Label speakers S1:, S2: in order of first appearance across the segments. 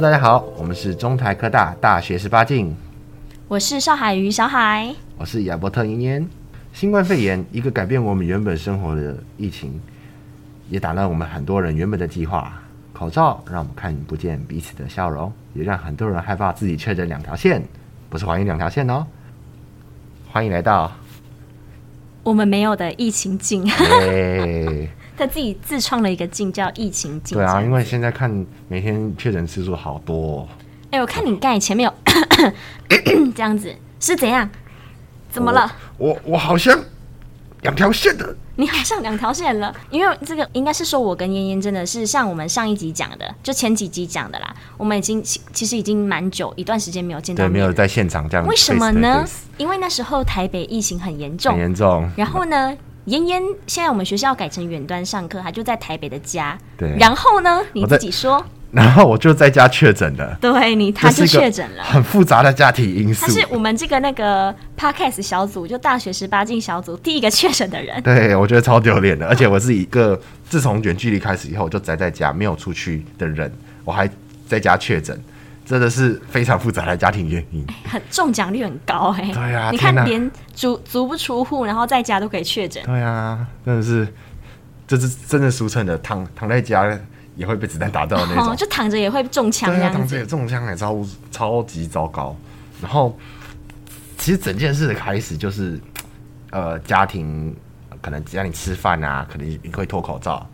S1: 大家好，我们是中台科大大学十八进，
S2: 我是邵海瑜小海，
S1: 我是亚伯特嫣嫣。新冠肺炎一个改变我们原本生活的疫情，也打乱我们很多人原本的计划。口罩让我们看不见彼此的笑容，也让很多人害怕自己确诊两条线，不是怀疑两条线哦。欢迎来到
S2: 我们没有的疫情镜。
S1: 欸
S2: 他自己自创了一个镜叫疫情镜。
S1: 对啊，因为现在看每天确诊次数好多。
S2: 哎、欸，我看你盖前面有 这样子，是怎样？怎么了？
S1: 我我，我好像两条线的。
S2: 你好像两条线了，因为这个应该是说我跟嫣嫣真的是像我们上一集讲的，就前几集讲的啦。我们已经其实已经蛮久一段时间没有见到面，
S1: 对，没有在现场这样。
S2: 为什么呢？因为那时候台北疫情很严重，
S1: 很严重。
S2: 然后呢？嫣嫣，现在我们学校改成远端上课，她就在台北的家。
S1: 对。
S2: 然后呢，你自己说。
S1: 然后我就在家确诊了。
S2: 对你，他就确诊了。
S1: 很复杂的家庭因素。
S2: 他是我们这个那个 podcast 小组，就大学十八进小组第一个确诊的人。
S1: 对，我觉得超丢脸的。而且我是一个自从远距离开始以后，我就宅在家没有出去的人，我还在家确诊。真的是非常复杂的家庭原因，
S2: 很中奖率很高哎、欸。
S1: 对啊，
S2: 你看连足足不出户，然后在家都可以确诊。
S1: 对啊，真的是，这是真的俗称的躺躺在家也会被子弹打到的那种，
S2: 哦、就躺着也会中枪。对啊，
S1: 躺着也中枪，也超超级糟糕。然后，其实整件事的开始就是，呃，家庭可能只要你吃饭啊，可能你会脱口罩。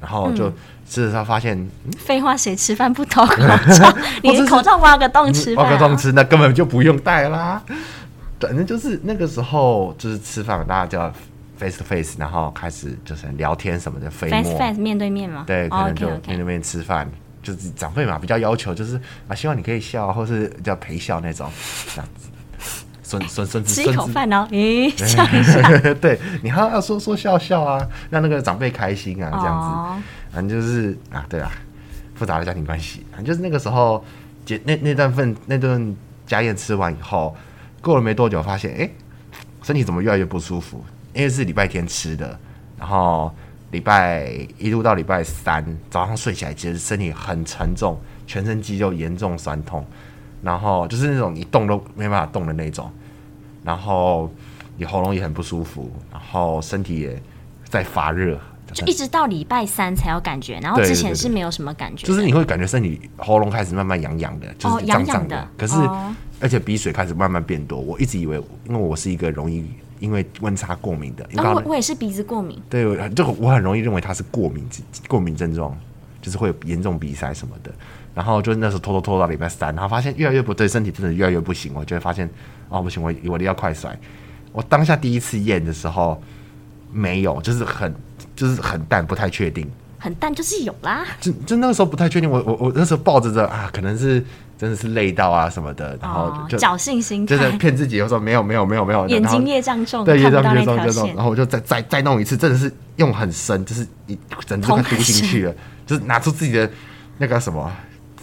S1: 然后就事实上发现，
S2: 废、嗯、话，谁吃饭不脱口罩？你口罩挖个洞吃、啊，
S1: 挖个洞吃，那根本就不用戴啦。反正就是那个时候，就是吃饭，大家叫 face to face，然后开始就是聊天什么的，飞
S2: face to face 面对面嘛。
S1: 对，可能就面对面吃饭，就是长辈嘛，比较要求就是啊，希望你可以笑，或是叫陪笑那种这样子。孙孙孙子
S2: 吃一口饭哦，咦，笑一下。
S1: 对，你还要说说笑笑啊，让那个长辈开心啊，这样子。反正就是啊，对啊，复杂的家庭关系。反正就是那个时候，结那那段份那顿家宴吃完以后，过了没多久，发现哎、欸，身体怎么越来越不舒服？因为是礼拜天吃的，然后礼拜一路到礼拜三早上睡起来，其实身体很沉重，全身肌肉严重酸痛。然后就是那种你动都没办法动的那种，然后你喉咙也很不舒服，然后身体也在发热，
S2: 就一直到礼拜三才有感觉，然后之前是没有什么感觉，
S1: 就是你会感觉身体喉咙开始慢慢痒痒的，就是痒痒的，可是、哦、而且鼻水开始慢慢变多。我一直以为，因为我是一个容易因为温差过敏的，因为、哦、我
S2: 我也是鼻子过敏，
S1: 对，就我很容易认为它是过敏过敏症状，就是会有严重鼻塞什么的。然后就那时候拖拖拖到礼拜三，然后发现越来越不对，身体真的越来越不行。我就会发现，哦，不行，我我一定要快筛。我当下第一次验的时候没有，就是很 就是很淡，不太确定。
S2: 很淡就是有啦。
S1: 就就那个时候不太确定，我我我那时候抱着着啊，可能是真的是累到啊什么的，然后就
S2: 侥幸心态，
S1: 就是骗自己，我说没有没有没有没有，
S2: 眼睛业障重，
S1: 对，业障业障业障，然后我就再再再弄一次，真的是用很深，就是一整只快读进去了，就是拿出自己的那个什么。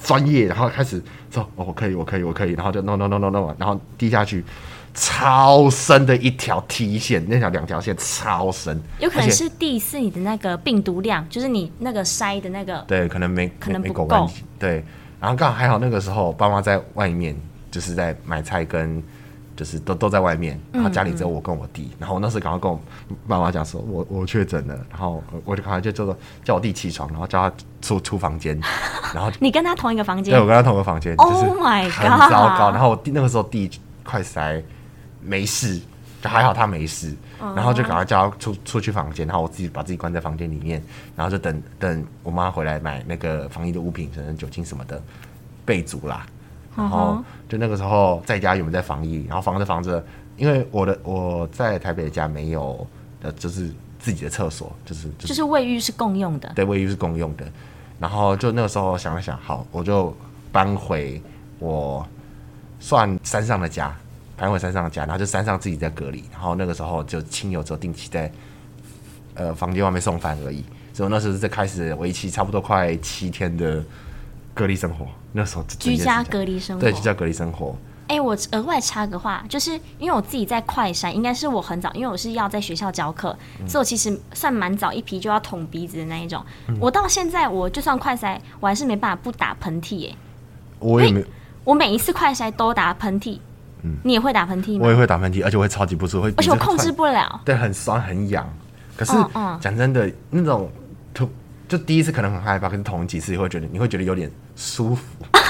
S1: 专业，然后开始说：“哦，我可以，我可以，我可以。”然后就 no no no no no，，然后滴下去，超深的一条 T 线，那条两条线超深。
S2: 有可能是第四，你的那个病毒量，就是你那个筛的那个，
S1: 对，可能没
S2: 可能不
S1: 够。对，然后刚好还好，那个时候爸妈在外面，就是在买菜跟。就是都都在外面，然后家里只有我跟我弟，嗯嗯，然后我那时候赶快跟我爸妈讲说，我我确诊了，然后我就赶快就叫做叫我弟起床，然后叫他出出房间，然后
S2: 你跟他同一个房间？
S1: 对，我跟他同一个房间
S2: ，Oh my God，
S1: 很糟糕。然后我弟那个时候弟快塞没事，就还好他没事，然后就赶快叫他出出去房间，然后我自己把自己关在房间里面，然后就等等我妈回来买那个防疫的物品，可能酒精什么的备足啦。然后就那个时候在家有没有在防疫？然后防着防着，因为我的我在台北的家没有呃，就是自己的厕所，就是就是、
S2: 就是卫浴是共用的。
S1: 对，卫浴是共用的。然后就那个时候想了想，好，我就搬回我算山上的家，搬回山上的家，然后就山上自己在隔离，然后那个时候就亲友只有定期在呃房间外面送饭而已。所以那时候是在开始为期差不多快七天的隔离生活，那时候
S2: 居家隔离生活，
S1: 对，居家隔离生活。
S2: 哎、欸，我额外插个话，就是因为我自己在快筛，应该是我很早，因为我是要在学校教课，嗯、所以我其实算蛮早一批就要捅鼻子的那一种。嗯、我到现在，我就算快筛，我还是没办法不打喷嚏耶。
S1: 我也没，
S2: 我每一次快筛都打喷嚏。嗯，你也会打喷嚏吗？
S1: 我也会打喷嚏，而且我会超级不舒服，
S2: 而且我控制不了。
S1: 对，很酸很痒。可是讲、真的，那种突就第一次可能很害怕，可是捅几次你会觉得你会觉得有点舒服，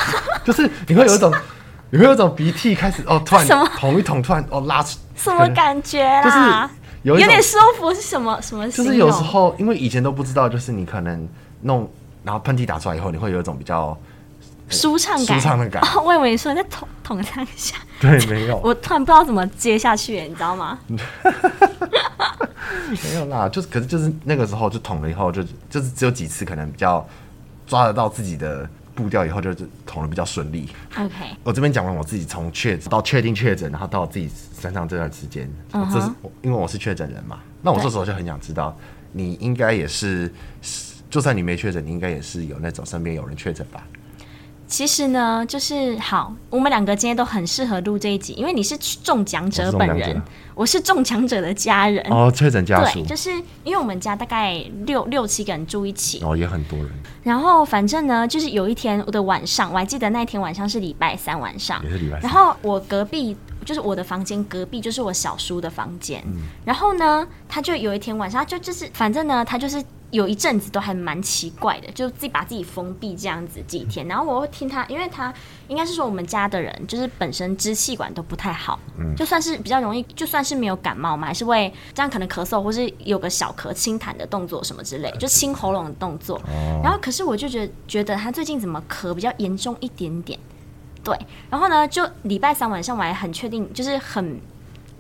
S1: 就是你会有一种。你会有一种鼻涕开始哦？突然 捅一捅，突然哦拉出
S2: 什么感觉啦？
S1: 就是有，
S2: 有点舒服是什么什么？
S1: 就是有时候因为以前都不知道，就是你可能弄然后喷嚏打出来以后，你会有一种比较
S2: 舒畅感，
S1: 舒畅的感觉。
S2: 哦，我以为你说你在捅捅它一下，
S1: 对，没有。
S2: 我突然不知道怎么接下去，你知道吗？
S1: 没有啦，就是可是就是那个时候就捅了以后，就就是只有几次可能比较抓得到自己的。步调以后就是捅的比较顺利。
S2: OK，
S1: 我这边讲完我自己从确诊到确定确诊，然后到我自己身上这段时间，uh huh. 这是因为我是确诊人嘛。那我这时候就很想知道，你应该也是，就算你没确诊，你应该也是有那种身边有人确诊吧？
S2: 其实呢，就是好，我们两个今天都很适合录这一集，因为你是中奖者本人，我是中奖者的家人
S1: 哦，确诊家属。
S2: 对，就是因为我们家大概六六七个人住一起，
S1: 哦，也很多人。
S2: 然后反正呢，就是有一天我的晚上，我还记得那天晚上是礼拜三晚上，
S1: 也是礼拜三。
S2: 然后我隔壁就是我的房间隔壁就是我小叔的房间，嗯、然后呢，他就有一天晚上他就就是反正呢，他就是。有一阵子都还蛮奇怪的，就自己把自己封闭这样子几天，然后我会听他，因为他应该是说我们家的人就是本身支气管都不太好，嗯，就算是比较容易，就算是没有感冒嘛，还是会这样可能咳嗽或是有个小咳清痰的动作什么之类，就清喉咙的动作。然后可是我就觉得觉得他最近怎么咳比较严重一点点，对，然后呢，就礼拜三晚上我还很确定，就是很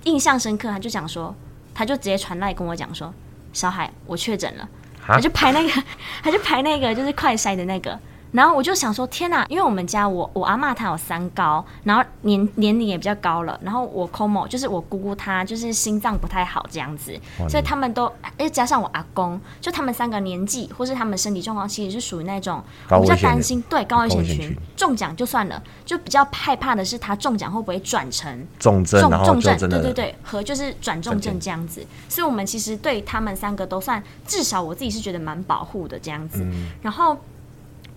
S2: 印象深刻，他就讲说，他就直接传来跟我讲说，小海，我确诊了。他就排那个，他就排那个，就是快筛的那个。然后我就想说，天哪！因为我们家我我阿妈她有三高，然后年年龄也比较高了。然后我 Como 就是我姑姑，她就是心脏不太好这样子，所以他们都，又加上我阿公，就他们三个年纪或是他们身体状况，其实是属于那种我比较担心，对高危险群，群中奖就算了，就比较害怕的是他中奖会不会转成
S1: 重症，重
S2: 重症，对对对，和就是转重症这样子。所以我们其实对他们三个都算，至少我自己是觉得蛮保护的这样子。嗯、然后。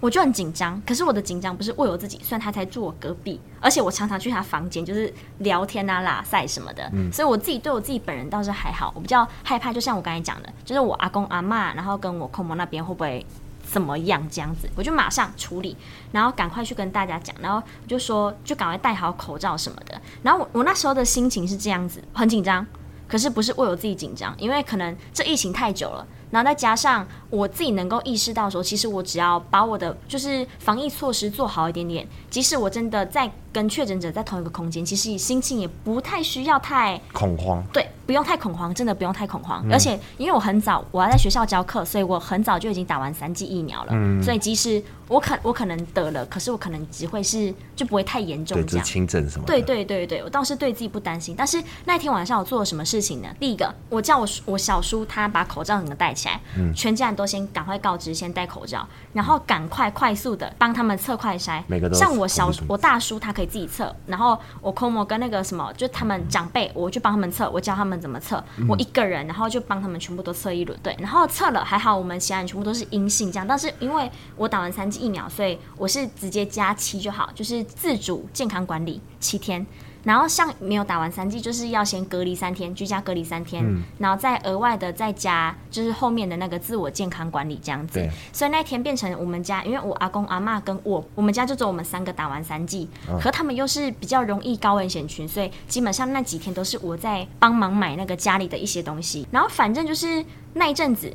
S2: 我就很紧张，可是我的紧张不是为我自己，虽然他才住我隔壁，而且我常常去他房间，就是聊天啊、拉塞什么的，嗯、所以我自己对我自己本人倒是还好。我比较害怕，就像我刚才讲的，就是我阿公阿嬷，然后跟我空母那边会不会怎么样这样子，我就马上处理，然后赶快去跟大家讲，然后我就说就赶快戴好口罩什么的。然后我我那时候的心情是这样子，很紧张，可是不是为我自己紧张，因为可能这疫情太久了。然后再加上我自己能够意识到说，其实我只要把我的就是防疫措施做好一点点，即使我真的在跟确诊者在同一个空间，其实心情也不太需要太
S1: 恐慌。
S2: 对，不用太恐慌，真的不用太恐慌。嗯、而且因为我很早我要在学校教课，所以我很早就已经打完三剂疫苗了。嗯。所以即使我可我可能得了，可是我可能只会是就不会太严重这样。
S1: 轻症什么？
S2: 对对对对，我倒是对自己不担心。但是那天晚上我做了什么事情呢？第一个，我叫我我小叔他把口罩整个戴起来。嗯。全家人都先赶快告知，先戴口罩，然后赶快快速的帮他们测快筛。每个都像我小我大叔他可以自己测，然后我 Komo 跟那个什么，就他们长辈，我就帮他们测，我教他们怎么测。我一个人，然后就帮他们全部都测一轮，对。然后测了还好，我们其他人全部都是阴性这样。但是因为我打完三剂疫苗，所以我是直接加七就好，就是自主健康管理七天。然后像没有打完三剂，就是要先隔离三天，居家隔离三天，嗯、然后再额外的再加，就是后面的那个自我健康管理这样子。所以那天变成我们家，因为我阿公阿妈跟我，我们家就只有我们三个打完三剂，哦、可他们又是比较容易高危险群，所以基本上那几天都是我在帮忙买那个家里的一些东西。然后反正就是那一阵子，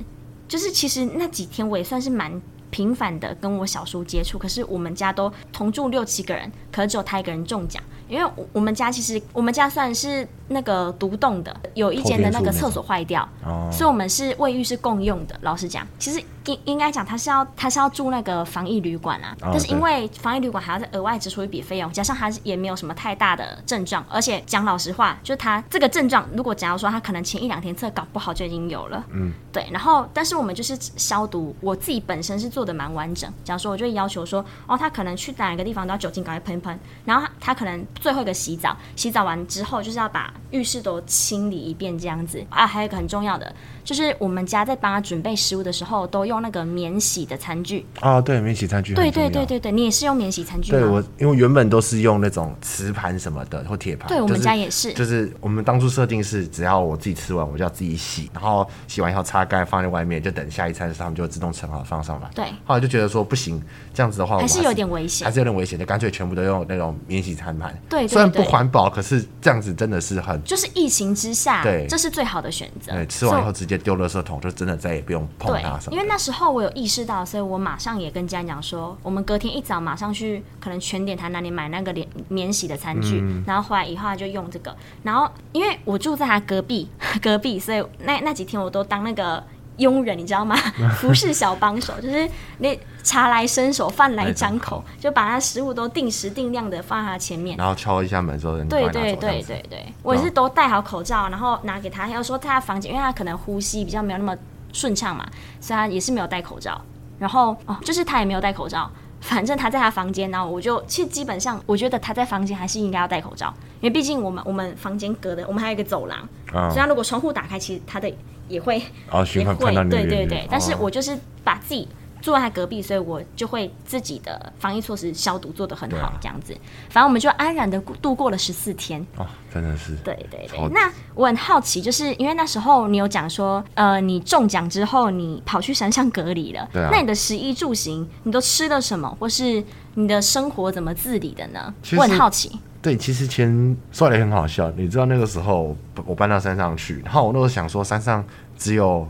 S2: 就是其实那几天我也算是蛮频繁的跟我小叔接触，可是我们家都同住六七个人，可是只有他一个人中奖。因为我们家其实我们家算是那个独栋的，有一间的那个厕所坏掉，所以我们是卫浴是共用的。老实讲，其实应应该讲他是要他是要住那个防疫旅馆啊，哦、但是因为防疫旅馆还要再额外支出一笔费用，加上他也没有什么太大的症状，而且讲老实话，就他这个症状，如果假如说他可能前一两天测搞不好就已经有了，嗯，对，然后但是我们就是消毒，我自己本身是做的蛮完整，假如说我就要求说，哦，他可能去哪一个地方都要酒精赶快喷喷，然后他，他可能最后一个洗澡，洗澡完之后就是要把浴室都清理一遍这样子。啊，还有一个很重要的。就是我们家在帮他准备食物的时候，都用那个免洗的餐具。
S1: 啊，对，免洗餐具。
S2: 对对对对对，你也是用免洗餐具吗？
S1: 对，我因为原本都是用那种瓷盘什么的或铁盘。
S2: 对，我们家也是。
S1: 就是我们当初设定是，只要我自己吃完，我就要自己洗，然后洗完以后擦干，放在外面，就等下一餐的时候，他们就会自动盛好放上来。
S2: 对。
S1: 后来就觉得说不行，这样子的话还是，
S2: 有点危险，
S1: 还是有点危险，就干脆全部都用那种免洗餐
S2: 盘。对。
S1: 虽然不环保，可是这样子真的是很。
S2: 就是疫情之下，对，这是最好的选择。
S1: 对，吃完以后直接丢垃圾桶就。真的再也不用碰它什么。
S2: 对，因为那时候我有意识到，所以我马上也跟家人讲说，我们隔天一早马上去可能全点台那里买那个免免洗的餐具，嗯、然后回来以后他就用这个。然后因为我住在他隔壁，隔壁，所以那那几天我都当那个佣人，你知道吗？服侍小帮手，就是那茶来伸手，饭来张口，就把他食物都定时定量的放在他前面，
S1: 然后敲一下门说：“
S2: 对对对对对，我也是都戴好口罩，然后拿给他。要说他的房间，因为他可能呼吸比较没有那么。”顺畅嘛，所以他也是没有戴口罩。然后哦，就是他也没有戴口罩。反正他在他房间，然后我就其实基本上，我觉得他在房间还是应该要戴口罩，因为毕竟我们我们房间隔的，我们还有一个走廊，哦、所以他如果窗户打开，其实他的也会
S1: 哦，循环看到那边。
S2: 对对对，哦、但是我就是把自己。坐在隔壁，所以我就会自己的防疫措施消毒做得很好，这样子。反正我们就安然的度过了十四天。
S1: 哦，真的是。
S2: 对对对。那我很好奇，就是因为那时候你有讲说，呃，你中奖之后你跑去山上隔离了。
S1: 对啊。
S2: 那你的食衣住行，你都吃了什么，或是你的生活怎么自理的呢？我很好奇。
S1: 对，其实前说来很好笑。你知道那个时候我搬到山上去，然后我那时候想说，山上只有。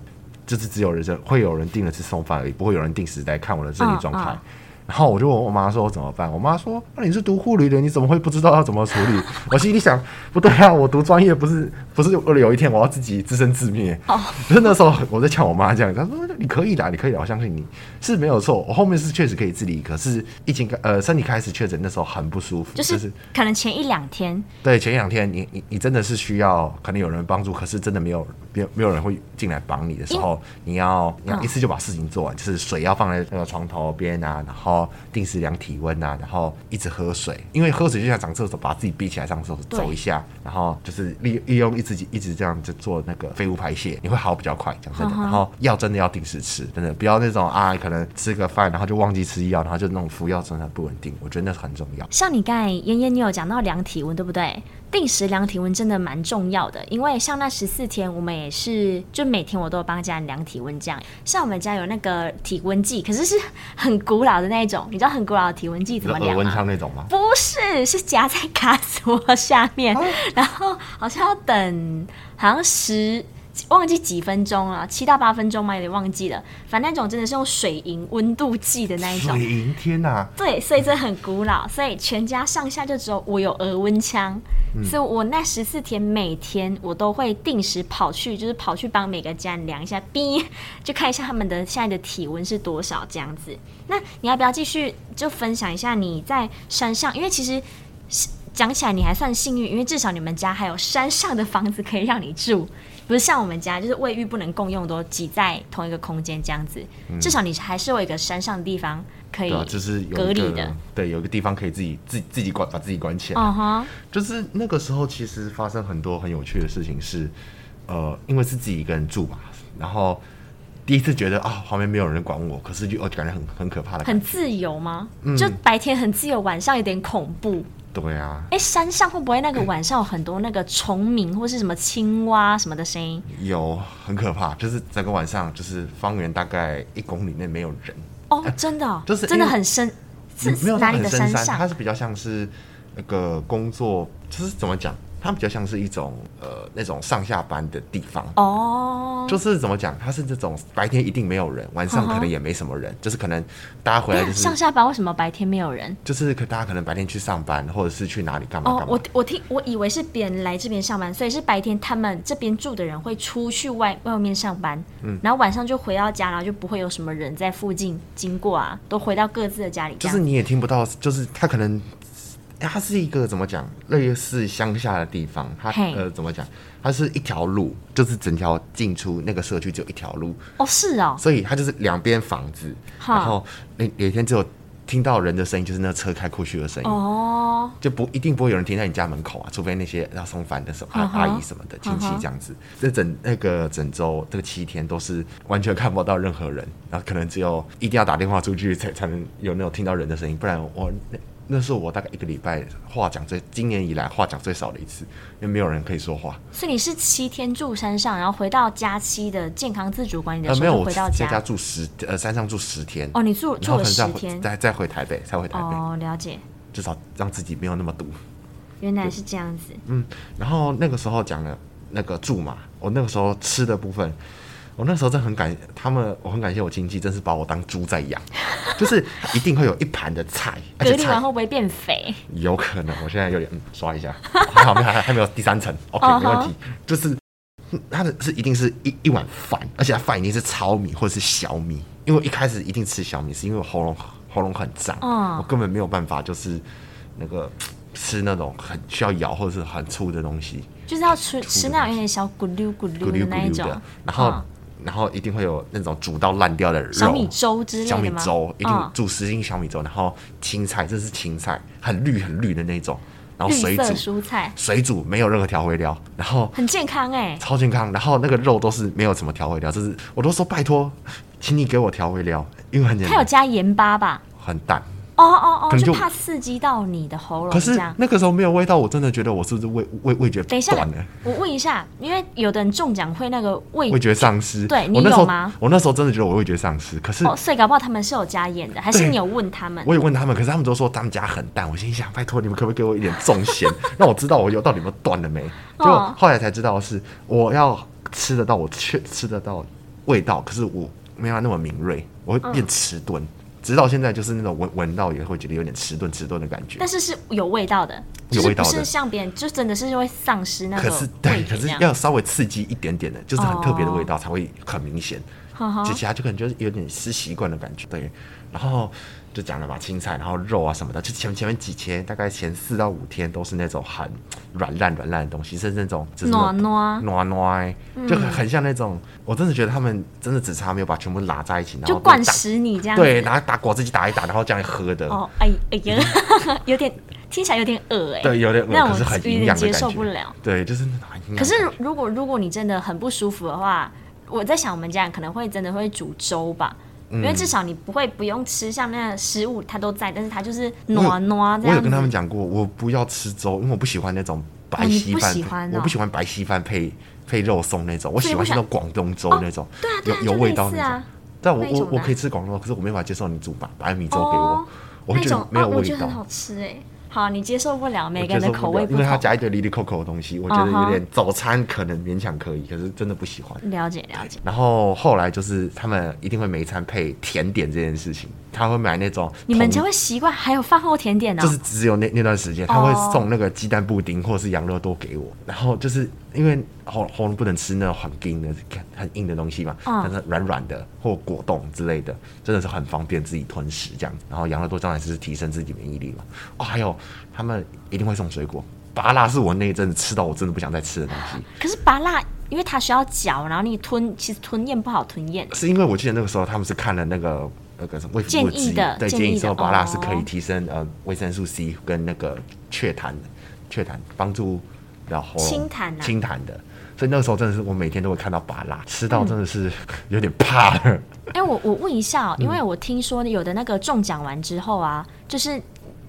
S1: 就是只有人生会有人定了吃送饭而已，不会有人定时来看我的身体状态。Oh, oh. 然后我就问我妈说：“我怎么办？”我妈说：“那、啊、你是读护理的，你怎么会不知道要怎么处理？” 我心里想：“不对啊，我读专业不是不是为了有一天我要自己自生自灭。”哦，就是那时候我在呛我妈这样，她说：“你可以的，你可以的，我相信你是没有错。我后面是确实可以自理，可是疫情呃身体开始确诊那时候很不舒服，
S2: 就是可能前一两天。
S1: 对，前一两天你你你真的是需要可能有人帮助，可是真的没有没有没有人会进来帮你的时候，你要你要一次就把事情做完，就是水要放在那个床头边啊，然后定时量。体温啊，然后一直喝水，因为喝水就像上厕所，把自己闭起来上厕所走一下，然后就是利利用一直一直这样就做那个废物排泄，你会好比较快，讲真的。然后药真的要定时吃，真的不要那种啊，可能吃个饭然后就忘记吃药，然后就那种服药真的不稳定，我觉得那是很重要。
S2: 像你刚才妍妍，你有讲到量体温，对不对？定时量体温真的蛮重要的，因为像那十四天，我们也是就每天我都有帮家人量体温这样。像我们家有那个体温计，可是是很古老的那种，你知道很古老的体温计怎么量吗？
S1: 温枪那种吗？
S2: 不是，是夹在 卡座下面，啊、然后好像要等，好像十。忘记几分钟了，七到八分钟嘛，有点忘记了。反正那种真的是用水银温度计的那一种。
S1: 水银，天哪！
S2: 对，所以这很古老，所以全家上下就只有我有额温枪，嗯、所以我那十四天每天我都会定时跑去，就是跑去帮每个家人量一下，B 就看一下他们的现在的体温是多少这样子。那你要不要继续就分享一下你在山上？因为其实讲起来你还算幸运，因为至少你们家还有山上的房子可以让你住。不是像我们家，就是卫浴不能共用，都挤在同一个空间这样子。嗯、至少你还是有一个山上的地方可以，
S1: 就是隔离的。对，有一个地方可以自己自己自己关，把自己关起来。Uh huh、就是那个时候，其实发生很多很有趣的事情是，是呃，因为是自己一个人住嘛，然后第一次觉得啊，旁边没有人管我，可是就感觉很很可怕的，
S2: 很自由吗？嗯、就白天很自由，晚上有点恐怖。
S1: 对啊，
S2: 哎，山上会不会那个晚上有很多那个虫鸣或是什么青蛙什么的声音？
S1: 有，很可怕，就是整个晚上就是方圆大概一公里内没有人。
S2: 哦，真的，就是真的很深，是哪里的山上？
S1: 它是比较像是那个工作，就是怎么讲？它比较像是一种呃那种上下班的地方
S2: 哦，
S1: 就是怎么讲，它是这种白天一定没有人，晚上可能也没什么人，呵呵就是可能大家回来就是
S2: 上下班，为什么白天没有人？
S1: 就是可大家可能白天去上班，或者是去哪里干嘛干嘛。
S2: 哦，我我听我以为是别人来这边上班，所以是白天他们这边住的人会出去外外面上班，嗯，然后晚上就回到家，然后就不会有什么人在附近经过啊，都回到各自的家里。
S1: 就是你也听不到，就是他可能。它是一个怎么讲，类似乡下的地方。它呃怎么讲？它是一条路，就是整条进出那个社区只有一条路。
S2: 哦，是哦。
S1: 所以它就是两边房子，然后那有一天只有听到人的声音，就是那车开过去的声音。哦。就不一定不会有人停在你家门口啊，除非那些要送饭的什么阿姨什么的亲戚这样子。这整那个整周这个七天都是完全看不到任何人，然后可能只有一定要打电话出去才才能有那种听到人的声音，不然我那。是我大概一个礼拜话讲最，今年以来话讲最少的一次，因为没有人可以说话。
S2: 所以你是七天住山上，然后回到假期的健康自主管理的时候
S1: 没有，我在家住十呃山上住十天。
S2: 哦，你住住了十天，
S1: 再再回台北，再回台北。
S2: 哦，了解。
S1: 至少让自己没有那么堵。
S2: 原来是这样子。
S1: 嗯，然后那个时候讲了那个住嘛，我那个时候吃的部分。我那时候真的很感他们，我很感谢我亲戚，真是把我当猪在养，就是一定会有一盘的菜，
S2: 隔离完会不会变肥？
S1: 有可能，我现在有点、嗯、刷一下，还好没还还没有第三层，OK、uh. 没问题。就是它的是一定是一一碗饭，而且它饭一定是糙米或者是小米，因为一开始一定吃小米，是因为我喉咙喉咙很胀，uh. 我根本没有办法就是那个吃那种很需要咬或者是很粗的东西，
S2: 就是要吃吃那种有点小咕噜咕噜的那一种，
S1: 然后。Uh. 然后一定会有那种煮到烂掉的肉，
S2: 小米粥之类的
S1: 小米粥一定煮十斤小米粥，然后青菜，这是青菜，很绿很绿的那种，然后水煮
S2: 蔬菜，
S1: 水煮没有任何调味料，然后
S2: 很健康哎，
S1: 超健康。然后那个肉都是没有什么调味料，就是我都说拜托，请你给我调味料，因为很简单。
S2: 它有加盐巴吧？
S1: 很淡。
S2: 哦哦哦，就怕刺激到你的喉咙。
S1: 可是那个时候没有味道，我真的觉得我是不是味味味觉？
S2: 等一下，我问一下，因为有的人中奖会那个味
S1: 味觉丧失，
S2: 对你有吗？
S1: 我那时候真的觉得我味觉丧失，可是
S2: 哦，所以搞不好他们是有加盐的，还是你有问他们？
S1: 我也问他们，可是他们都说他们家很淡。我心想，拜托你们可不可以给我一点重咸，让我知道我有到底有没有断了没？就后来才知道是我要吃得到，我确吃得到味道，可是我没有那么敏锐，我会变迟钝。直到现在，就是那种闻闻到也会觉得有点迟钝迟钝的感觉。
S2: 但是是有味道的，
S1: 有味道的，
S2: 不是像别人就真的是会丧失那种。
S1: 可是对，可是要稍微刺激一点点的，就是很特别的味道才会很明显。哦、就其他就可能就是有点吃习惯的感觉。对，然后。就讲了嘛，青菜，然后肉啊什么的，就前前面几天，大概前四到五天都是那种很软烂软烂的东西，是那种
S2: 糯糯
S1: 糯糯，就很很像那种，我真的觉得他们真的只差没有把全部拉在一起，然后
S2: 就灌食你这样，
S1: 对，然后打果汁机打一打，然后这样喝的。
S2: 哦，哎哎呀，有 点听起来有点恶哎，
S1: 对，有点恶，
S2: 那
S1: 可是很营养的感觉，
S2: 接受不了。
S1: 对，就是。
S2: 可是如果如果你真的很不舒服的话，我在想我们家人可能会真的会煮粥吧。因为至少你不会不用吃像那样食物，它都在，但是它就是暖暖这样。
S1: 我有跟他们讲过，我不要吃粥，因为我不喜欢那种白稀
S2: 饭。
S1: 我不喜欢白稀饭配配肉松那种，我喜欢那种广东粥那种，有有味道那种。但我我我可以吃广东粥，可是我没法接受你煮白白米粥给我，我会觉得没有味道。
S2: 我觉得很好吃哎。好，你接受不了每个人的口味不同，
S1: 因为他加一堆哩哩扣扣的东西，我觉得有点早餐可能勉强可以，可是真的不喜欢。
S2: 了解了解。
S1: 然后后来就是他们一定会每一餐配甜点这件事情，他会买那种。
S2: 你们家会习惯还有饭后甜点呢？
S1: 就是只有那那段时间，他会送那个鸡蛋布丁或者是羊肉多给我，然后就是。因为喉喉咙不能吃那种很硬的、很硬的东西嘛，但是软软的或果冻之类的，真的是很方便自己吞食这样子。然后养乐多当然是提升自己免疫力嘛。哦，还有他们一定会送水果，芭乐是我那一阵子吃到我真的不想再吃的东西。
S2: 可是芭乐因为它需要嚼，然后你吞其实吞咽不好吞咽。
S1: 是因为我记得那个时候他们是看了那个那个什么
S2: 建议的，
S1: 对，建议说芭拉是可以提升呃维生素 C 跟那个雀痰，雀痰帮助。然后
S2: 清痰啊，
S1: 清痰的，所以那个时候真的是我每天都会看到芭拉，吃到真的是有点怕了。哎、
S2: 嗯欸，我我问一下，因为我听说有的那个中奖完之后啊，就是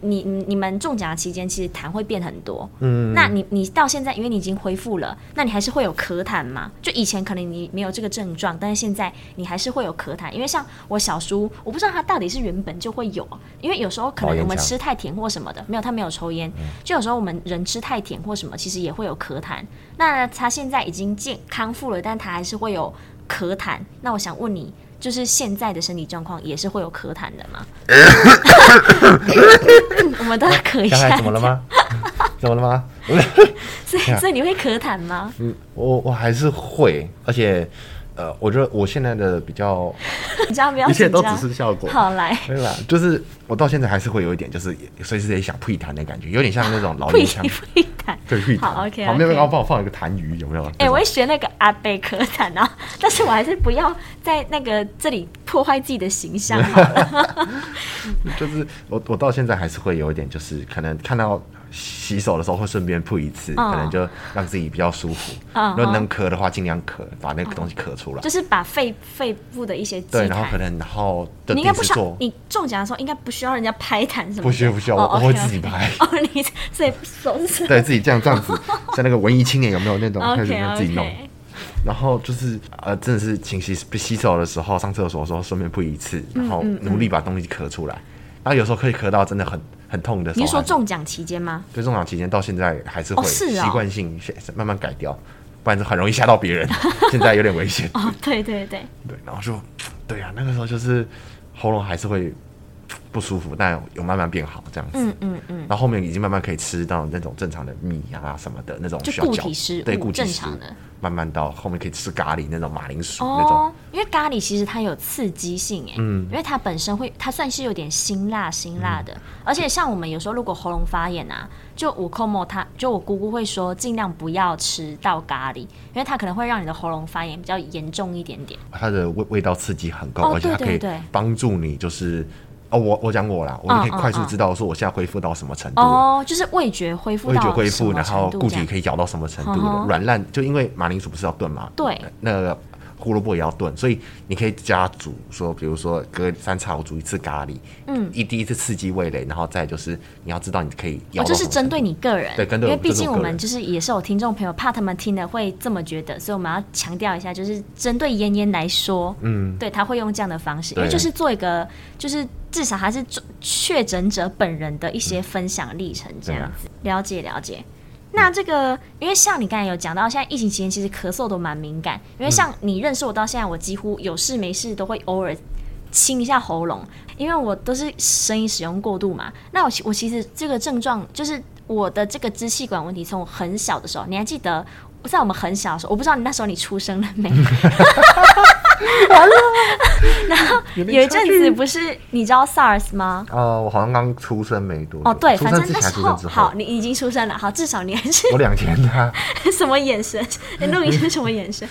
S2: 你你们中奖期间其实痰会变很多，嗯，那你你到现在因为你已经恢复了，那你还是会有咳痰吗？就以前可能你没有这个症状，但是现在你还是会有咳痰，因为像我小叔，我不知道他到底是原本就会有，因为有时候可能我们吃太甜或什么的，没有他没有抽烟，就有时候我们人吃太甜或什么，其实也会有咳痰。那他现在已经健康复了，但他还是会有咳痰。那我想问你。就是现在的身体状况也是会有咳痰的吗？我们都要咳一下。
S1: 怎么了吗？怎么了吗？
S2: 所以所以你会咳痰吗？
S1: 嗯，我我还是会，而且。呃，我觉得我现在的比
S2: 较，
S1: 一切都只是效果。
S2: 好来，
S1: 对吧？就是我到现在还是会有一点，就是随时也想吐痰的感觉，有点像那种老烟枪。
S2: 吐痰，
S1: 对，吐痰。
S2: 好，OK。
S1: 旁边要帮我放一个痰盂，有没有？
S2: 哎，我会学那个阿贝可痰啊，但是我还是不要在那个这里破坏自己的形象。
S1: 就是我，我到现在还是会有一点，就是可能看到。洗手的时候会顺便吐一次，可能就让自己比较舒服。如果能咳的话，尽量咳，把那个东西咳出来。
S2: 就是把肺肺部的一些
S1: 对，然后可能然后
S2: 你应该不需要，你中奖的时候应该不需要人家拍痰什么。
S1: 不需要不需要，我我会自己拍。
S2: 哦，你所以手是
S1: 对自己这样这样子，像那个文艺青年有没有那种开始自己弄？然后就是呃，真的是勤洗洗手的时候，上厕所的时候顺便吐一次，然后努力把东西咳出来。然后有时候可以咳到真的很。很痛的。
S2: 你是说中奖期间吗？
S1: 对，中奖期间到现在还是会习惯性慢慢改掉，不然就很容易吓到别人。现在有点危险。
S2: 哦，对对对。
S1: 对，然后就，对呀，那个时候就是喉咙还是会不舒服，但有慢慢变好这样子。嗯嗯嗯。然后后面已经慢慢可以吃到那种正常的米啊什么的那种需要嚼，
S2: 就固体食物，
S1: 对，固体
S2: 正常的。
S1: 慢慢到后面可以吃咖喱那种马铃薯那种，
S2: 因为咖喱其实它有刺激性哎，嗯，因为它本身会，它算是有点辛辣辛辣的，而且像我们有时候如果喉咙发炎啊，就我舅母他就我姑姑会说尽量不要吃到咖喱，因为它可能会让你的喉咙发炎比较严重一点点。
S1: 它的味味道刺激很高，而且它可以帮助你就是。哦，我我讲过啦，我们可以快速知道说我现在恢复到什么程度
S2: 哦，就是味觉恢复，
S1: 味觉恢复，然后固体可以咬到什么程度的软烂，就因为马铃薯不是要炖吗？
S2: 对，
S1: 那个胡萝卜也要炖，所以你可以加煮，说比如说隔三差五煮一次咖喱，嗯，一第一次刺激味蕾，然后再就是你要知道你可以咬，
S2: 这是针对你个人，
S1: 对，因为
S2: 毕竟我们就是也是有听众朋友怕他们听的会这么觉得，所以我们要强调一下，就是针对妍妍来说，嗯，对，他会用这样的方式，因为就是做一个就是。至少还是确诊者本人的一些分享历程，这样子。了解了解。那这个，因为像你刚才有讲到，现在疫情期间其实咳嗽都蛮敏感。因为像你认识我到现在，我几乎有事没事都会偶尔清一下喉咙，因为我都是声音使用过度嘛。那我我其实这个症状就是我的这个支气管问题，从我很小的时候，你还记得？在我们很小的时候，我不知道你那时候你出生了没。完了，然后有一阵子不是你知道 SARS 吗？
S1: 哦，我好像刚出生没多久。
S2: 哦，对，反正那时候好，你已经出生了，好，至少你还是
S1: 我两天的。
S2: 什么眼神？你录音是什么眼神？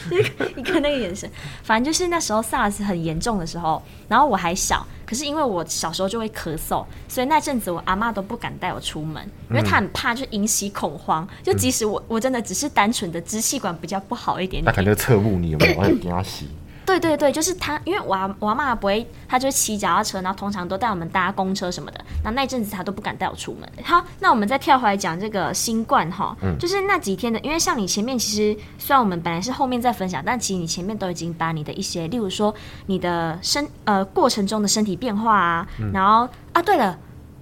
S2: 一个那个眼神，反正就是那时候 SARS 很严重的时候，然后我还小，可是因为我小时候就会咳嗽，所以那阵子我阿妈都不敢带我出门，因为她很怕就引起恐慌，就即使我我真的只是单纯的支气管比较不好一点点，
S1: 那肯定侧目你有没有？我 要给他洗。
S2: 对对对，就是他，因为我阿我阿妈不会，他就骑脚踏车，然后通常都带我们搭公车什么的。那那阵子他都不敢带我出门。好，那我们再跳回来讲这个新冠哈，嗯，就是那几天的，因为像你前面其实虽然我们本来是后面再分享，但其实你前面都已经把你的一些，例如说你的身呃过程中的身体变化啊，嗯，然后啊对了。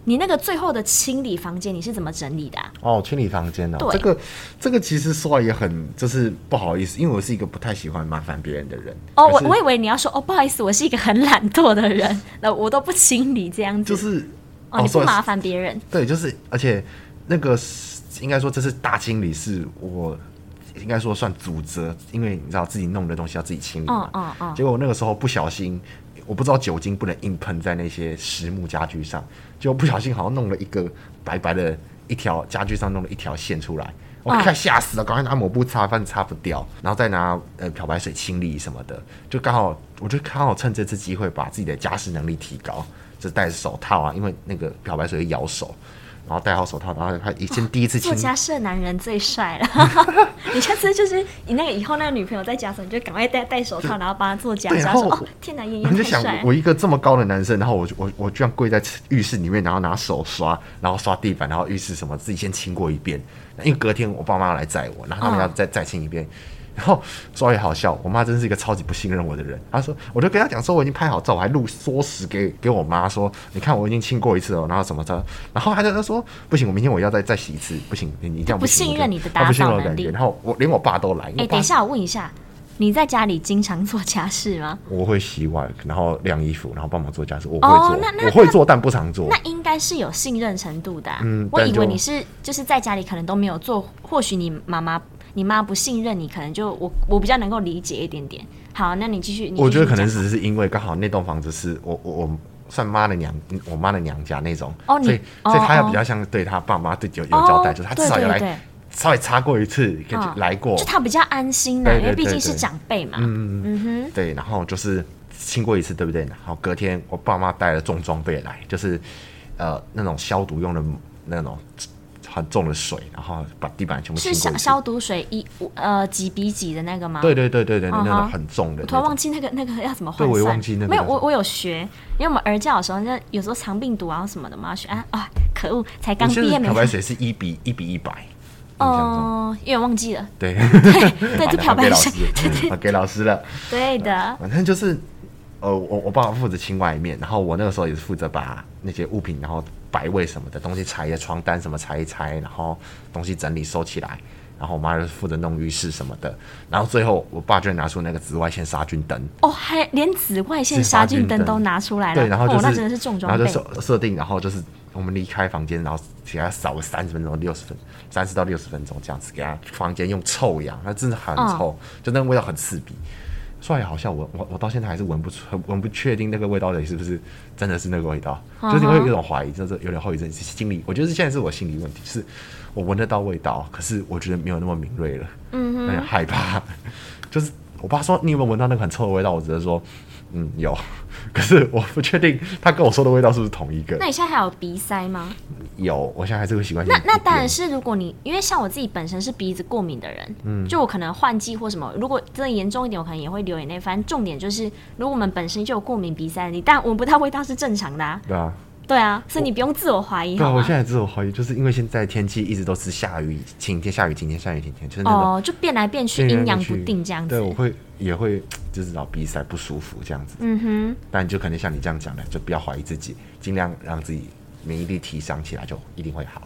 S2: 你那个最后的清理房间，你是怎么整理的、啊？
S1: 哦，清理房间呢、这个这个其实说话也很就是不好意思，因为我是一个不太喜欢麻烦别人的人。
S2: 哦，我我以为你要说哦，不好意思，我是一个很懒惰的人，那我都不清理这样子。
S1: 就是
S2: 哦，哦，你不麻烦别人。
S1: 对，就是而且那个应该说这是大清理，是我应该说算主责，因为你知道自己弄的东西要自己清理嘛。嗯嗯嗯。结果那个时候不小心。我不知道酒精不能硬喷在那些实木家具上，就不小心好像弄了一个白白的一条家具上弄了一条线出来，我快吓死了，赶快拿抹布擦，反正擦不掉，然后再拿呃漂白水清理什么的，就刚好我就刚好趁这次机会把自己的加湿能力提高，就戴着手套啊，因为那个漂白水会咬手，然后戴好手套，然后他以前第一次亲。
S2: 做家事的男人最帅了。你下次就是你那个以后那个女朋友在家的时候，你就赶快戴戴手套，然后帮她做家事。然后哦，天哪，妍妍太帅了。
S1: 我一个这么高的男生，然后我我我居然跪在浴室里面，然后拿手刷，然后刷地板，然后浴室什么自己先亲过一遍，因为隔天我爸妈要来载我，然后他们要再、嗯、再亲一遍。然后说也好笑，我妈真是一个超级不信任我的人。她说，我就跟她讲说，我已经拍好照，我还录缩时给给我妈说，你看我已经亲过一次了，然后怎么着。然后她就她说，不行，我明天我要再再洗一次，不行，你你这样不
S2: 信任你的打扫能力。
S1: 然后我连我爸都来。哎，
S2: 等一下，我问一下，你在家里经常做家事吗？
S1: 我会洗碗，然后晾衣服，然后帮忙做家事。我会做，哦、那那我会做，但不常做。
S2: 那应该是有信任程度的、啊。嗯，我以为你是就是在家里可能都没有做，或许你妈妈。你妈不信任你，可能就我我比较能够理解一点点。好，那你继续。
S1: 我觉得可能只是因为刚好那栋房子是我我我算妈的娘，我妈的娘家那种，哦、所以所以他要比较像对他爸妈对有有交代，哦、就是他至少要来稍微擦过一次，哦、来过，
S2: 就他比较安心的，因为毕竟是长辈嘛。嗯
S1: 嗯哼，对，然后就是亲过一次，对不对？然后隔天我爸妈带了重装备来，就是呃那种消毒用的那种。很重的水，然后把地板全部是
S2: 消消毒水一呃几比几的那个吗？
S1: 对对对对对，那种很重的。
S2: 我突然忘记那个那个要怎么换算。
S1: 对，我也忘记那个。
S2: 没有，我我有学，因为我们儿教的时候，那有时候藏病毒啊什么的嘛，学啊啊，可恶，才刚毕业没。
S1: 漂白水是一比一比一百。
S2: 哦，有点忘记了。
S1: 对
S2: 对 对，就漂白水，
S1: 给老师了。
S2: 对的，
S1: 反正就是呃，我我爸爸负责清外面，然后我那个时候也是负责把那些物品，然后。摆位什么的东西拆一床单什么拆一拆，然后东西整理收起来，然后我妈就负责弄浴室什么的，然后最后我爸就拿出那个紫外线杀菌灯。哦，还
S2: 连紫外线杀菌灯都拿出来了，
S1: 对，然后就是、哦、
S2: 那真的是重装备，
S1: 然后就设设定，然后就是我们离开房间，然后给他扫个三十分钟、六十分三十到六十分钟这样子，给他房间用臭氧，那真的很臭，哦、就那个味道很刺鼻。说来好笑，我我我到现在还是闻不出，闻不确定那个味道到底是不是真的是那个味道，嗯、就是你会有一种怀疑，就是有点后遗症，心理，我觉得现在是我心理问题，是我闻得到味道，可是我觉得没有那么敏锐了，嗯哼，有点害怕，就是我爸说你有没有闻到那个很臭的味道，我只是说。嗯，有，可是我不确定他跟我说的味道是不是同一个。
S2: 那你现在还有鼻塞吗？
S1: 有，我现在还是会习惯。
S2: 那那当然是，如果你因为像我自己本身是鼻子过敏的人，嗯，就我可能换季或什么，如果真的严重一点，我可能也会流眼泪。反正重点就是，如果我们本身就有过敏鼻塞，你但闻不到味道是正常的啊。
S1: 对啊。
S2: 对啊，所以你不用自我怀疑。对啊，
S1: 我现在自我怀疑，就是因为现在天气一直都是下雨、晴天、下雨、晴天、下雨、晴天，就是那种
S2: 哦，就变来变去，阴阳不定这样子。
S1: 对，我会也会就是老鼻塞不舒服这样子。嗯哼。但就可能像你这样讲的，就不要怀疑自己，尽量让自己免疫力提升起来，就一定会好。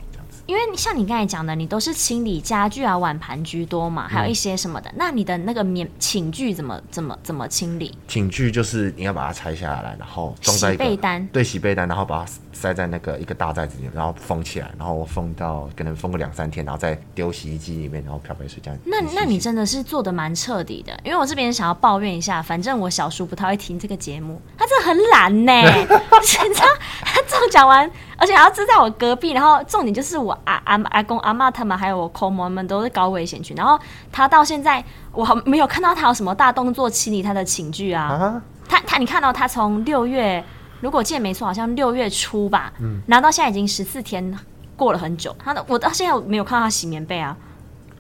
S2: 因为像你刚才讲的，你都是清理家具啊、碗盘居多嘛，还有一些什么的。嗯、那你的那个棉寝具怎么怎么怎么清理？寝具就是你要把它拆下来，然后装在一个被单，
S1: 对，洗被单，然后把它塞在那个一个大袋子里面，然后封起来，然后封到可能封个两三天，然后再丢洗衣机里面，然后漂白水这样。
S2: 那那你真的是做的蛮彻底的，因为我这边想要抱怨一下，反正我小叔不太会听这个节目，他真的很懒呢。你知道他这样讲完。而且还要住在我隔壁，然后重点就是我阿阿阿公阿妈他们还有我舅母们都是高危险群，然后他到现在我还没有看到他有什么大动作清理他的寝具啊。啊他他你看到他从六月，如果记得没错，好像六月初吧，嗯，然后到现在已经十四天过了很久，他的我到现在没有看到他洗棉被啊。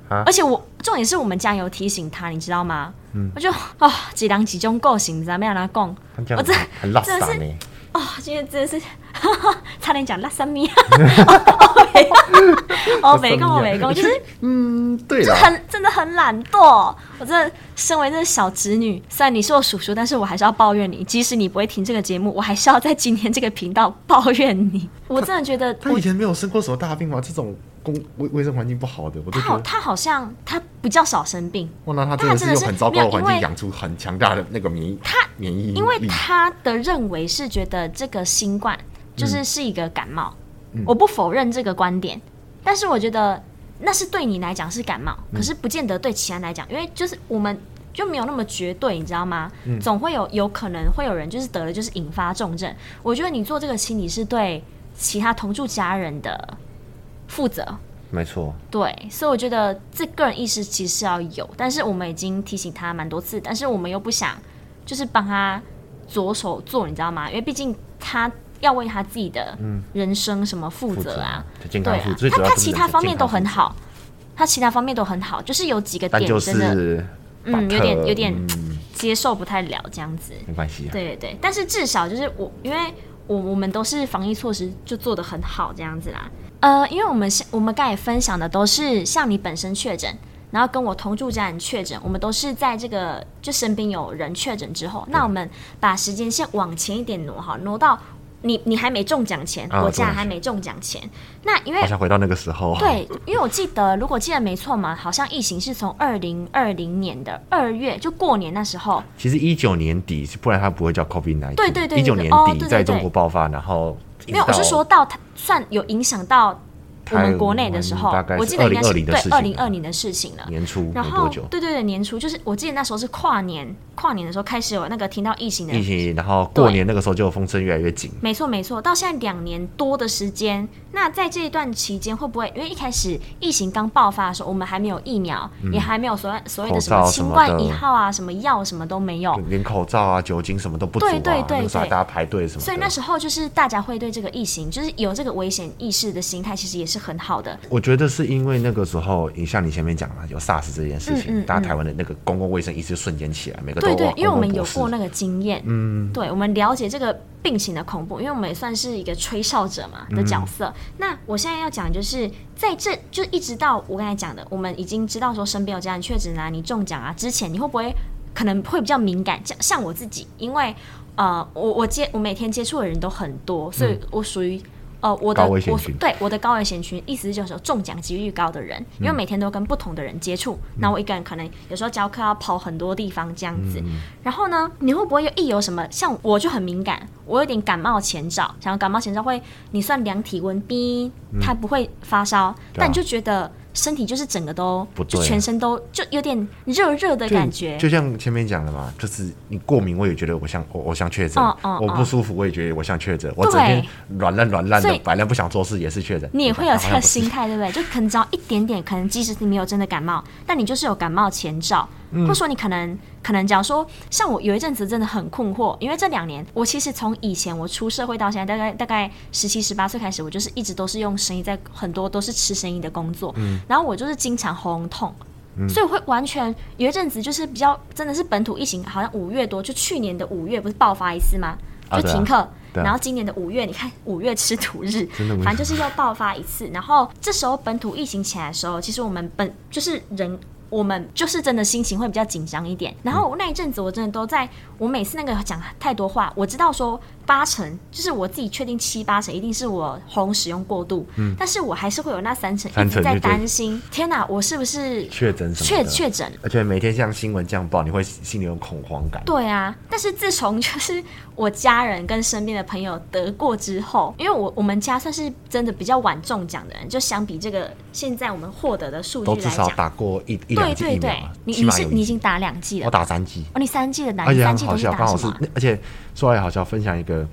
S2: 啊而且我重点是我们家有提醒他，你知道吗？嗯，我就哦，几两几种个性，怎么样来讲？我真
S1: 很拉撒呢。
S2: 哦，今天真的是 差点讲拉萨米，哦，美工，美工，就是嗯，对，就很真的很懒惰。我真的身为这个小侄女，虽然你是我叔叔，但是我还是要抱怨你。即使你不会听这个节目，我还是要在今天这个频道抱怨你。我真的觉得
S1: 他以前没有生过什么大病吗？这种。公卫卫生环境不好的，我都觉得
S2: 他他好像他比较少生病。
S1: 哇，那他真的是用很糟糕的环境养出很强大的那个免疫，他免疫力。
S2: 因为他的认为是觉得这个新冠就是是一个感冒，嗯、我不否认这个观点，但是我觉得那是对你来讲是感冒，嗯、可是不见得对其他人来讲，因为就是我们就没有那么绝对，你知道吗？嗯、总会有有可能会有人就是得了就是引发重症。我觉得你做这个心理是对其他同住家人的。负责，
S1: 没错，
S2: 对，所以我觉得这个人意识其实是要有，但是我们已经提醒他蛮多次，但是我们又不想就是帮他着手做，你知道吗？因为毕竟他要为他自己的人生什么负责啊？对啊，他他其他方面都很好，他其他方面都很好，就是有几个点真的，嗯，有点有点接受不太了这样子。
S1: 没关系，
S2: 对对对，但是至少就是我，因为我我们都是防疫措施就做的很好这样子啦。呃，因为我们我们刚才分享的都是像你本身确诊，然后跟我同住家人确诊，我们都是在这个就身边有人确诊之后，那我们把时间线往前一点挪哈，挪到你你还没中奖前，啊、我家还没中奖前，那因为
S1: 好像回到那个时候，
S2: 对，因为我记得如果记得没错嘛，好像疫情是从二零二零年的二月就过年那时候，
S1: 其实一九年底，不然它不会叫 COVID-19，
S2: 对对对，
S1: 一九年底在中国爆发，然后。
S2: 没有，我是说到它算有影响到我们国内的时候，我记得应该是对二零二零的事情了。
S1: 年初，
S2: 然后对对对，年初就是我记得那时候是跨年，跨年的时候开始有那个听到疫情的
S1: 疫情，然后过年那个时候就风声越来越紧。
S2: 没错没错，到现在两年多的时间，那在这一段期间会不会？因为一开始疫情刚爆发的时候，我们还没有疫苗，也还没有所谓所谓的什么新冠一号啊，什么药什么都没有，
S1: 连口罩啊、酒精什么都不足啊，对对对，大家排队什么。
S2: 所以那时候就是大家会对这个疫情，就是有这个危险意识的心态，其实也是很好的。
S1: 我觉得是因为那个时候，你像你前面讲了，有 SARS 这件事情，大家台湾的那个公共卫生意识瞬间起来，每个都对对，
S2: 因为我们有过那个经验，嗯，对，我们了解这个病情的恐怖，因为我们也算是一个吹哨者嘛的角色。那我现在要讲就是在这就一直到我刚才讲的，我们已经知道说身边有家人确诊啊，你中奖啊之前，你会不会可能会比较敏感？像像我自己，因为呃，我我接我每天接触的人都很多，所以我属于。哦，我的我对我的高危险群，意思就是说中奖几率高的人，因为每天都跟不同的人接触，那、嗯、我一个人可能有时候教课要跑很多地方这样子。嗯、然后呢，你会不会有一有什么？像我就很敏感，我有点感冒前兆，想要感冒前兆会，你算量体温，，B，他不会发烧，嗯、但你就觉得。身体就是整个都，就全身都就有点热热的感觉，
S1: 就像前面讲的嘛，就是你过敏，我也觉得我像我我像确诊，我不舒服，我也觉得我像确诊，我整天软烂软烂的，摆烂不想做事也是确诊。
S2: 你也会有这个心态，对不对？就可能只要一点点，可能即使你没有真的感冒，但你就是有感冒前兆。或者说你可能可能假如说像我有一阵子真的很困惑，因为这两年我其实从以前我出社会到现在大概大概十七十八岁开始，我就是一直都是用生医，在很多都是吃生医的工作，嗯，然后我就是经常喉咙痛，嗯，所以我会完全有一阵子就是比较真的是本土疫情，好像五月多就去年的五月不是爆发一次吗？就停课，然后今年的五月你看五月吃土日，反正就是要爆发一次，然后这时候本土疫情起来的时候，其实我们本就是人。我们就是真的心情会比较紧张一点，然后那一阵子我真的都在，我每次那个讲太多话，我知道说八成就是我自己确定七八成一定是我喉咙使用过度，嗯，但是我还是会有那三成一直在担心，天哪，我是不是
S1: 确诊？
S2: 确确诊？
S1: 而且每天像新闻这样报，你会心里有恐慌感。
S2: 对啊，但是自从就是我家人跟身边的朋友得过之后，因为我我们家算是真的比较晚中奖的人，就相比这个现在我们获得的数据来讲，
S1: 都至少打过一一。
S2: 对对对，你你是你已经打两剂了，
S1: 我打三剂。
S2: 哦，你三剂的哪？三剂都是打什么？
S1: 而且说来好笑，分享一个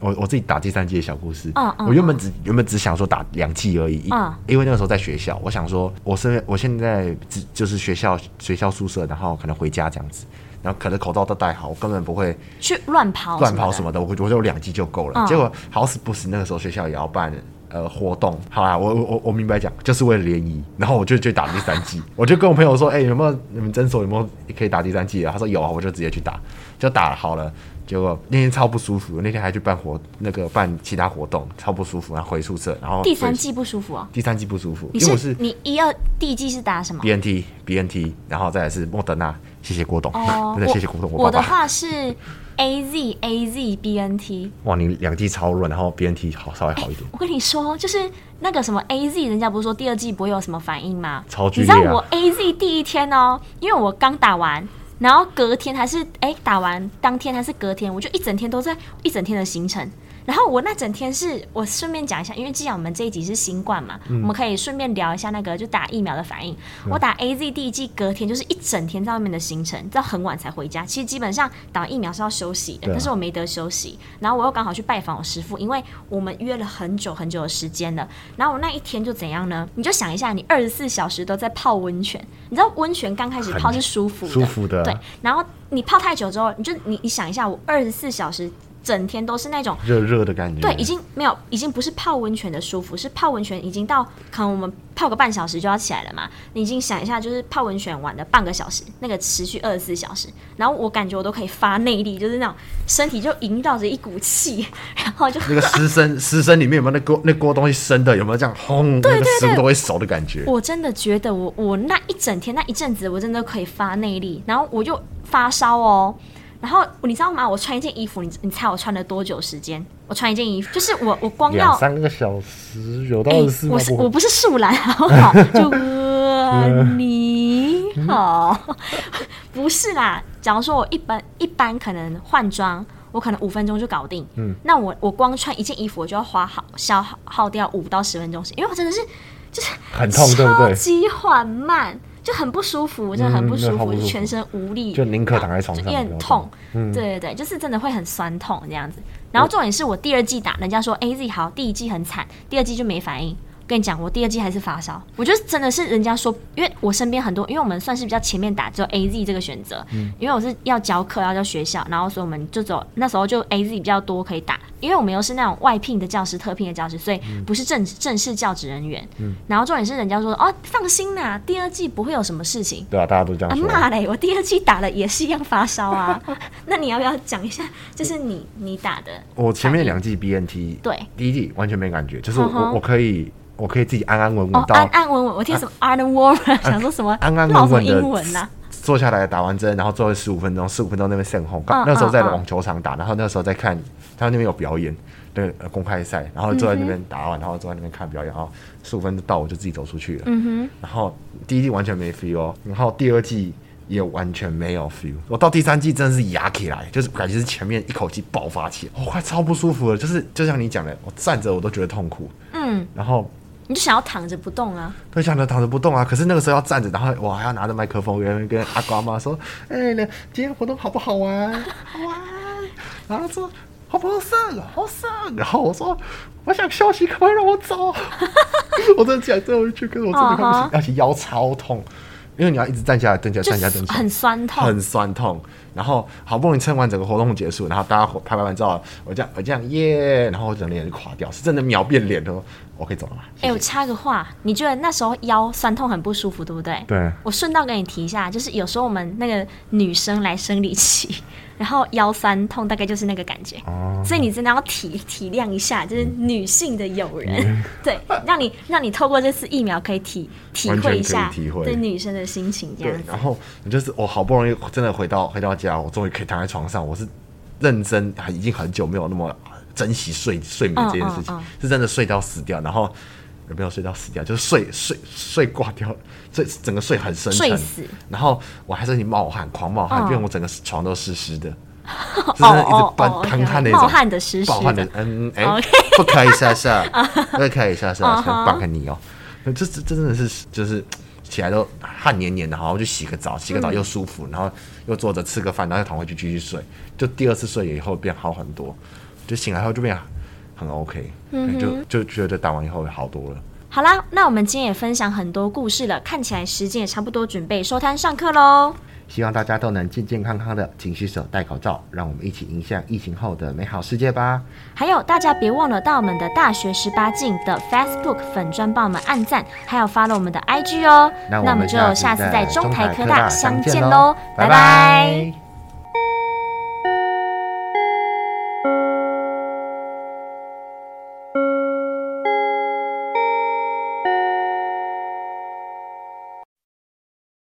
S1: 我我自己打第三剂的小故事。嗯嗯。我原本只原本只想说打两剂而已。嗯。因为那个时候在学校，我想说，我是我现在只就是学校学校宿舍，然后可能回家这样子，然后可能口罩都戴好，我根本不会
S2: 去乱跑
S1: 乱跑什么的。我我就两剂就够了。结果好死不死，那个时候学校也要办。呃，活动好啦，我我我明白讲，就是为了联谊，然后我就去打第三季，我就跟我朋友说，哎、欸，有没有你们诊所有没有可以打第三季啊？他说有啊，我就直接去打，就打好了。结果那天超不舒服，那天还去办活那个办其他活动，超不舒服，然后回宿舍，然后
S2: 第三季不舒服啊？
S1: 第三季不舒服，
S2: 你是，是你一二第一季是打什么
S1: ？B N T B N T，然后再来是莫德纳，谢谢郭董，
S2: 哦，
S1: 真的谢谢郭董。
S2: 我，我的话是。A Z A Z B N T，
S1: 哇，你两季超润，然后 B N T 好稍微好一点。
S2: 欸、我跟你说，就是那个什么 A Z，人家不是说第二季不会有什么反应吗？
S1: 超剧烈、啊、
S2: 你知道我 A Z 第一天哦，因为我刚打完，然后隔天还是哎、欸、打完当天还是隔天，我就一整天都在一整天的行程。然后我那整天是我顺便讲一下，因为既然我们这一集是新冠嘛，嗯、我们可以顺便聊一下那个就打疫苗的反应。嗯、我打 AZ 第一剂隔天就是一整天在外面的行程，到很晚才回家。其实基本上打疫苗是要休息的，对但是我没得休息。然后我又刚好去拜访我师父，因为我们约了很久很久的时间了。然后我那一天就怎样呢？你就想一下，你二十四小时都在泡温泉，你知道温泉刚开始泡是舒服的，
S1: 舒服的，
S2: 对。然后你泡太久之后，你就你你想一下，我二十四小时。整天都是那种
S1: 热热的感觉。
S2: 对，已经没有，已经不是泡温泉的舒服，是泡温泉已经到可能我们泡个半小时就要起来了嘛。你已经想一下，就是泡温泉玩的半个小时，那个持续二十四小时，然后我感觉我都可以发内力，就是那种身体就萦绕着一股气，然后就
S1: 那个湿身 湿身里面有没有那锅那锅东西生的？有没有这样轰？那个食物都会熟的感觉。
S2: 我真的觉得我我那一整天那一阵子我真的可以发内力，然后我就发烧哦。然后你知道吗？我穿一件衣服，你你猜我穿了多久时间？我穿一件衣服，就是我我光要
S1: 三个小时，有到二十四。
S2: 我是我不是树懒，好不好？就你好，不是啦。假如说我一般一般可能换装，我可能五分钟就搞定。嗯，那我我光穿一件衣服，我就要花好消耗耗掉五到十分钟时间，因为我真的是就是
S1: 很痛，对不对？
S2: 超级缓慢。就很不舒服，真的很不舒服，全身无力，
S1: 就宁可躺在床上，
S2: 也很痛。嗯、对对对，就是真的会很酸痛这样子。然后重点是我第二季打，人家说 AZ 好，第一季很惨，第二季就没反应。跟你讲，我第二季还是发烧。我觉得真的是人家说，因为我身边很多，因为我们算是比较前面打，只有 A Z 这个选择。嗯。因为我是要教课，要教学校，然后所以我们就走那时候就 A Z 比较多可以打，因为我们又是那种外聘的教师、特聘的教师，所以不是正正式教职人员。嗯。然后重点是人家说哦，放心啦，第二季不会有什么事情。
S1: 对啊，大家都这样说。
S2: 妈嘞，我第二季打了也是一样发烧啊。那你要不要讲一下？就是你你打的？
S1: 我前面两季 B N T，
S2: 对，
S1: 第一季完全没感觉，就是我、uh. 我可以。我可以自己安安稳稳到
S2: 安安稳稳。我听什么 Warmer 想说什么
S1: 安安稳稳的坐下来打完针，然后最后十五分钟，十五分钟那边盛红。那时候在网球场打，然后那时候在看他那边有表演，对，公开赛，然后坐在那边打完，然后坐在那边看表演，然后十五分钟到我就自己走出去了。嗯哼。然后第一季完全没 feel，然后第二季也完全没有 feel。我到第三季真的是压起来，就是感觉是前面一口气爆发起来，我快超不舒服了，就是就像你讲的，我站着我都觉得痛苦。嗯。然后。
S2: 你就想要躺着不动啊？
S1: 对，想着躺着不动啊。可是那个时候要站着，然后我还要拿着麦克风跟跟阿瓜妈说：“哎、欸，那今天活动好不好玩？好玩。”然后说：“好不好上？好上。”然后我说：“我想休息，可不可以让我走？” 我真的讲最后一句，可是我真的不行，而且、uh. 腰超痛，因为你要一直站起来、蹲起来、站起来、蹲起来，
S2: 很酸痛，
S1: 很酸痛。然后好不容易撑完整个活动结束，然后大家拍拍完照，我这样我这样耶，然后我整个脸就垮掉，是真的秒变脸的。我可以走了吗？
S2: 哎，我插个话，你觉得那时候腰酸痛很不舒服，对不对？
S1: 对。
S2: 我顺道跟你提一下，就是有时候我们那个女生来生理期，然后腰酸痛，大概就是那个感觉。哦。所以你真的要体体谅一下，就是女性的友人，嗯、对，让你让你透过这次疫苗可以体体会一下对女生的心情这样子。
S1: 然后你就是我好不容易真的回到回到家，我终于可以躺在床上，我是认真，已经很久没有那么。珍惜睡睡眠这件事情，嗯嗯嗯、是真的睡到死掉，然后有没有睡到死掉？就是睡睡睡挂掉，睡整个睡很深沉，然后我还是你冒汗，狂冒汗，因为、嗯、我整个床都湿湿的，哦、就是一直喷喷汗那种，
S2: 冒汗的湿湿的，
S1: 冒汗的，嗯，哎、欸，不可以下下，不可以下下，先放开你哦。这这这真的是就是起来都汗黏黏的，然后就洗个澡，洗个澡又舒服，嗯、然后又坐着吃个饭，然后又躺回去继续睡，就第二次睡以后变好很多。就醒来后就变很 OK，嗯、就就觉得打完以后好多了。
S2: 好啦，那我们今天也分享很多故事了，看起来时间也差不多，准备收摊上课喽。
S1: 希望大家都能健健康康的，勤洗手、戴口罩，让我们一起迎向疫情后的美好世界吧。
S2: 还有，大家别忘了到我们的大学十八禁的 Facebook 粉专帮我们按赞，还有 follow 我们的 IG 哦。那我们就下次在中台科大相见喽，拜拜。拜拜。